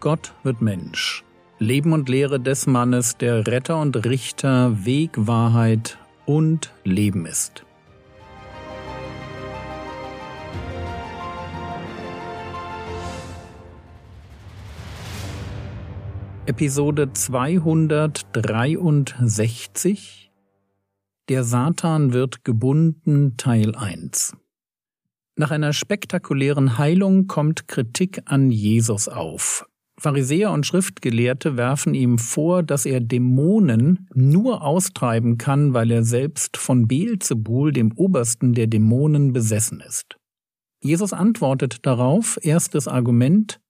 Gott wird Mensch. Leben und Lehre des Mannes, der Retter und Richter, Weg, Wahrheit und Leben ist. Episode 263 Der Satan wird gebunden Teil 1 Nach einer spektakulären Heilung kommt Kritik an Jesus auf. Pharisäer und Schriftgelehrte werfen ihm vor, dass er Dämonen nur austreiben kann, weil er selbst von Beelzebul, dem Obersten der Dämonen, besessen ist. Jesus antwortet darauf, erstes Argument,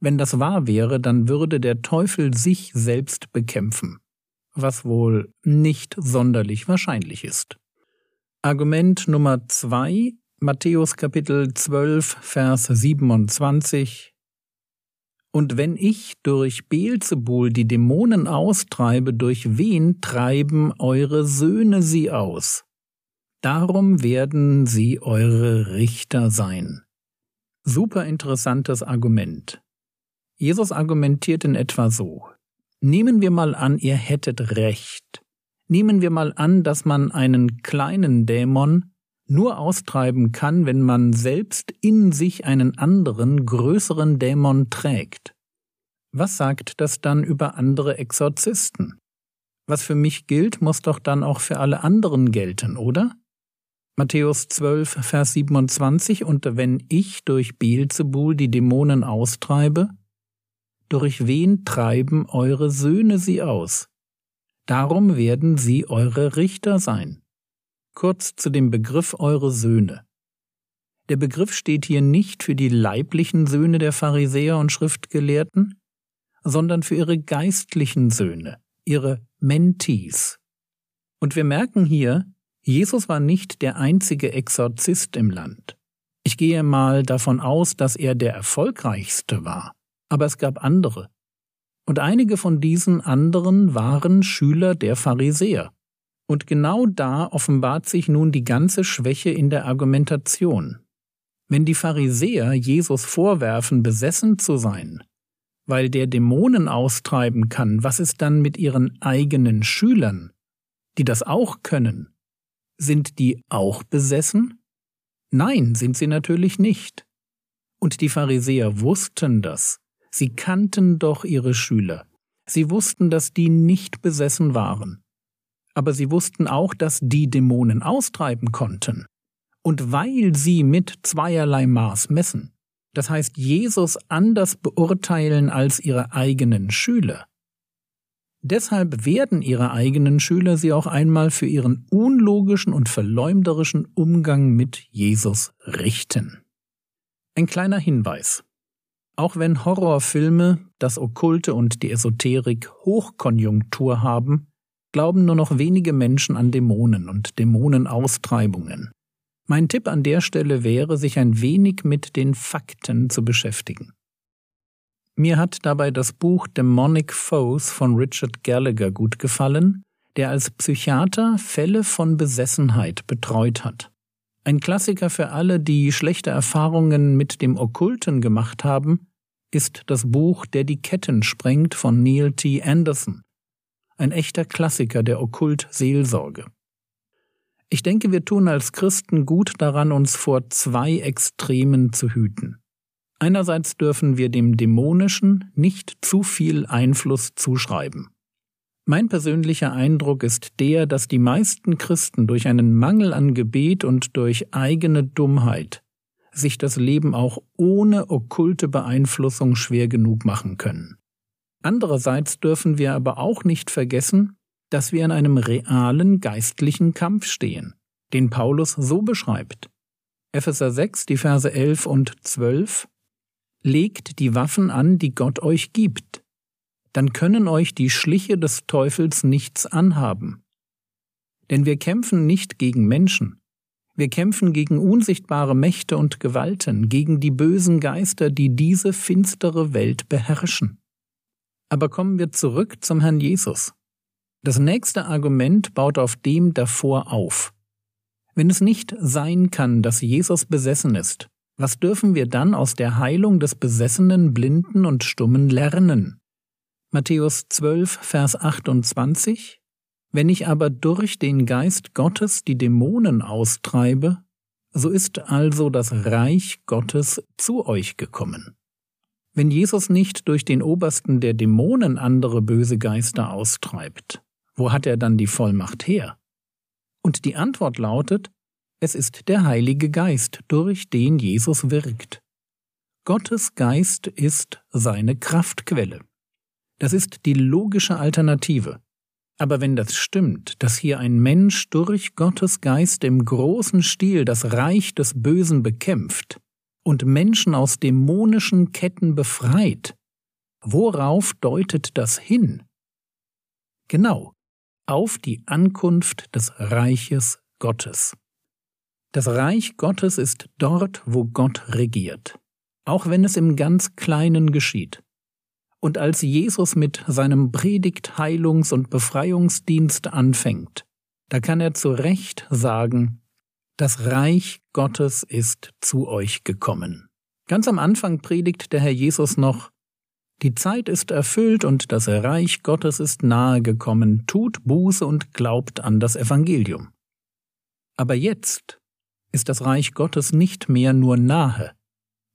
wenn das wahr wäre, dann würde der Teufel sich selbst bekämpfen, was wohl nicht sonderlich wahrscheinlich ist. Argument Nummer zwei, Matthäus Kapitel 12, Vers 27, und wenn ich durch Beelzebul die Dämonen austreibe, durch wen treiben eure Söhne sie aus? Darum werden sie eure Richter sein. Super interessantes Argument. Jesus argumentiert in etwa so. Nehmen wir mal an, ihr hättet recht. Nehmen wir mal an, dass man einen kleinen Dämon nur austreiben kann, wenn man selbst in sich einen anderen, größeren Dämon trägt. Was sagt das dann über andere Exorzisten? Was für mich gilt, muss doch dann auch für alle anderen gelten, oder? Matthäus 12, Vers 27 Und wenn ich durch Beelzebul die Dämonen austreibe, durch wen treiben eure Söhne sie aus? Darum werden sie eure Richter sein. Kurz zu dem Begriff eure Söhne. Der Begriff steht hier nicht für die leiblichen Söhne der Pharisäer und Schriftgelehrten, sondern für ihre geistlichen Söhne, ihre Mentees. Und wir merken hier, Jesus war nicht der einzige Exorzist im Land. Ich gehe mal davon aus, dass er der erfolgreichste war, aber es gab andere. Und einige von diesen anderen waren Schüler der Pharisäer. Und genau da offenbart sich nun die ganze Schwäche in der Argumentation. Wenn die Pharisäer Jesus vorwerfen, besessen zu sein, weil der Dämonen austreiben kann, was ist dann mit ihren eigenen Schülern, die das auch können? Sind die auch besessen? Nein, sind sie natürlich nicht. Und die Pharisäer wussten das. Sie kannten doch ihre Schüler. Sie wussten, dass die nicht besessen waren aber sie wussten auch, dass die Dämonen austreiben konnten. Und weil sie mit zweierlei Maß messen, das heißt Jesus anders beurteilen als ihre eigenen Schüler, deshalb werden ihre eigenen Schüler sie auch einmal für ihren unlogischen und verleumderischen Umgang mit Jesus richten. Ein kleiner Hinweis. Auch wenn Horrorfilme, das Okkulte und die Esoterik Hochkonjunktur haben, glauben nur noch wenige Menschen an Dämonen und Dämonenaustreibungen. Mein Tipp an der Stelle wäre, sich ein wenig mit den Fakten zu beschäftigen. Mir hat dabei das Buch Demonic Foes von Richard Gallagher gut gefallen, der als Psychiater Fälle von Besessenheit betreut hat. Ein Klassiker für alle, die schlechte Erfahrungen mit dem Okkulten gemacht haben, ist das Buch Der die Ketten sprengt von Neil T. Anderson, ein echter Klassiker der Okkult-Seelsorge. Ich denke, wir tun als Christen gut daran, uns vor zwei Extremen zu hüten. Einerseits dürfen wir dem Dämonischen nicht zu viel Einfluss zuschreiben. Mein persönlicher Eindruck ist der, dass die meisten Christen durch einen Mangel an Gebet und durch eigene Dummheit sich das Leben auch ohne okkulte Beeinflussung schwer genug machen können. Andererseits dürfen wir aber auch nicht vergessen, dass wir in einem realen geistlichen Kampf stehen, den Paulus so beschreibt. Epheser 6, die Verse 11 und 12 Legt die Waffen an, die Gott euch gibt, dann können euch die Schliche des Teufels nichts anhaben. Denn wir kämpfen nicht gegen Menschen, wir kämpfen gegen unsichtbare Mächte und Gewalten, gegen die bösen Geister, die diese finstere Welt beherrschen. Aber kommen wir zurück zum Herrn Jesus. Das nächste Argument baut auf dem davor auf. Wenn es nicht sein kann, dass Jesus besessen ist, Was dürfen wir dann aus der Heilung des Besessenen, Blinden und Stummen lernen? Matthäus 12, Vers 28 Wenn ich aber durch den Geist Gottes die Dämonen austreibe, so ist also das Reich Gottes zu euch gekommen. Wenn Jesus nicht durch den Obersten der Dämonen andere böse Geister austreibt, wo hat er dann die Vollmacht her? Und die Antwort lautet, es ist der Heilige Geist, durch den Jesus wirkt. Gottes Geist ist seine Kraftquelle. Das ist die logische Alternative. Aber wenn das stimmt, dass hier ein Mensch durch Gottes Geist im großen Stil das Reich des Bösen bekämpft und Menschen aus dämonischen Ketten befreit, worauf deutet das hin? Genau, auf die Ankunft des Reiches Gottes. Das Reich Gottes ist dort, wo Gott regiert, auch wenn es im ganz Kleinen geschieht. Und als Jesus mit seinem Predigt, Heilungs- und Befreiungsdienst anfängt, da kann er zu Recht sagen, das Reich Gottes ist zu euch gekommen. Ganz am Anfang predigt der Herr Jesus noch, die Zeit ist erfüllt und das Reich Gottes ist nahe gekommen, tut Buße und glaubt an das Evangelium. Aber jetzt, ist das Reich Gottes nicht mehr nur nahe,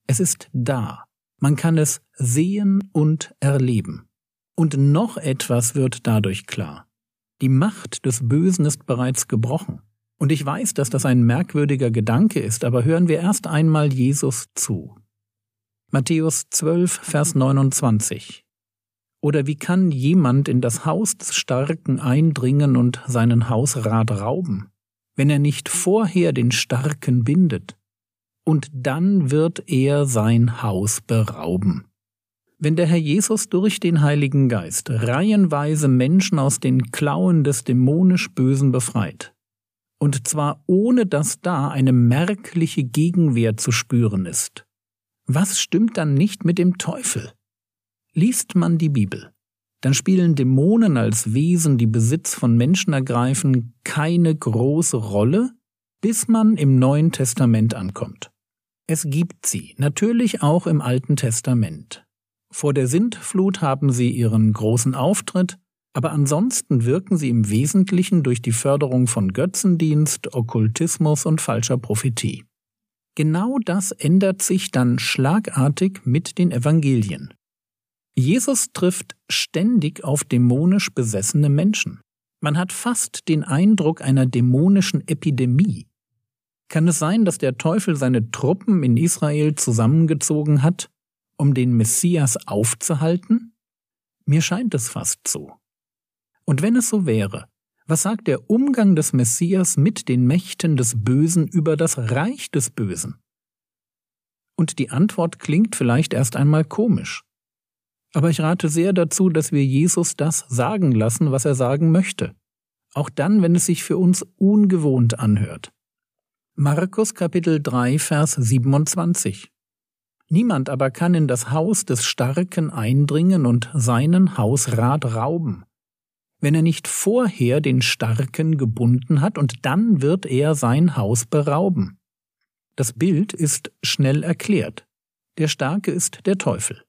es ist da, man kann es sehen und erleben. Und noch etwas wird dadurch klar. Die Macht des Bösen ist bereits gebrochen. Und ich weiß, dass das ein merkwürdiger Gedanke ist, aber hören wir erst einmal Jesus zu. Matthäus 12, Vers 29. Oder wie kann jemand in das Haus des Starken eindringen und seinen Hausrat rauben? wenn er nicht vorher den Starken bindet, und dann wird er sein Haus berauben. Wenn der Herr Jesus durch den Heiligen Geist reihenweise Menschen aus den Klauen des dämonisch Bösen befreit, und zwar ohne dass da eine merkliche Gegenwehr zu spüren ist, was stimmt dann nicht mit dem Teufel? Liest man die Bibel, dann spielen Dämonen als Wesen, die Besitz von Menschen ergreifen, keine große Rolle, bis man im Neuen Testament ankommt. Es gibt sie, natürlich auch im Alten Testament. Vor der Sintflut haben sie ihren großen Auftritt, aber ansonsten wirken sie im Wesentlichen durch die Förderung von Götzendienst, Okkultismus und falscher Prophetie. Genau das ändert sich dann schlagartig mit den Evangelien. Jesus trifft ständig auf dämonisch besessene Menschen. Man hat fast den Eindruck einer dämonischen Epidemie. Kann es sein, dass der Teufel seine Truppen in Israel zusammengezogen hat, um den Messias aufzuhalten? Mir scheint es fast so. Und wenn es so wäre, was sagt der Umgang des Messias mit den Mächten des Bösen über das Reich des Bösen? Und die Antwort klingt vielleicht erst einmal komisch. Aber ich rate sehr dazu, dass wir Jesus das sagen lassen, was er sagen möchte. Auch dann, wenn es sich für uns ungewohnt anhört. Markus Kapitel 3, Vers 27. Niemand aber kann in das Haus des Starken eindringen und seinen Hausrat rauben, wenn er nicht vorher den Starken gebunden hat, und dann wird er sein Haus berauben. Das Bild ist schnell erklärt. Der Starke ist der Teufel.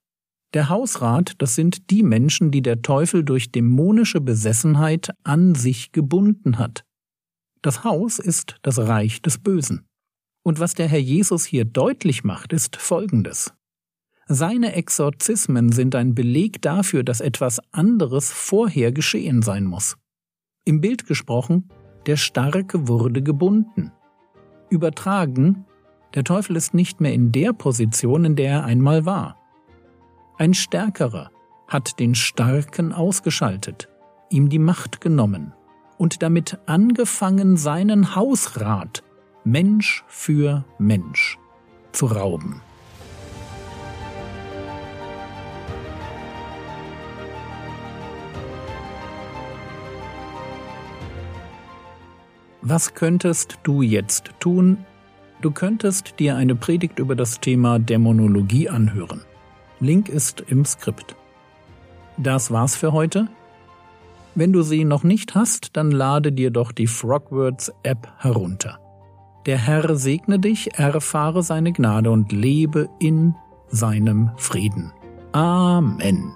Der Hausrat, das sind die Menschen, die der Teufel durch dämonische Besessenheit an sich gebunden hat. Das Haus ist das Reich des Bösen. Und was der Herr Jesus hier deutlich macht, ist Folgendes. Seine Exorzismen sind ein Beleg dafür, dass etwas anderes vorher geschehen sein muss. Im Bild gesprochen, der Starke wurde gebunden. Übertragen, der Teufel ist nicht mehr in der Position, in der er einmal war. Ein Stärkerer hat den Starken ausgeschaltet, ihm die Macht genommen und damit angefangen, seinen Hausrat Mensch für Mensch zu rauben. Was könntest du jetzt tun? Du könntest dir eine Predigt über das Thema Dämonologie anhören. Link ist im Skript. Das war's für heute. Wenn du sie noch nicht hast, dann lade dir doch die Frogwords App herunter. Der Herr segne dich, erfahre seine Gnade und lebe in seinem Frieden. Amen.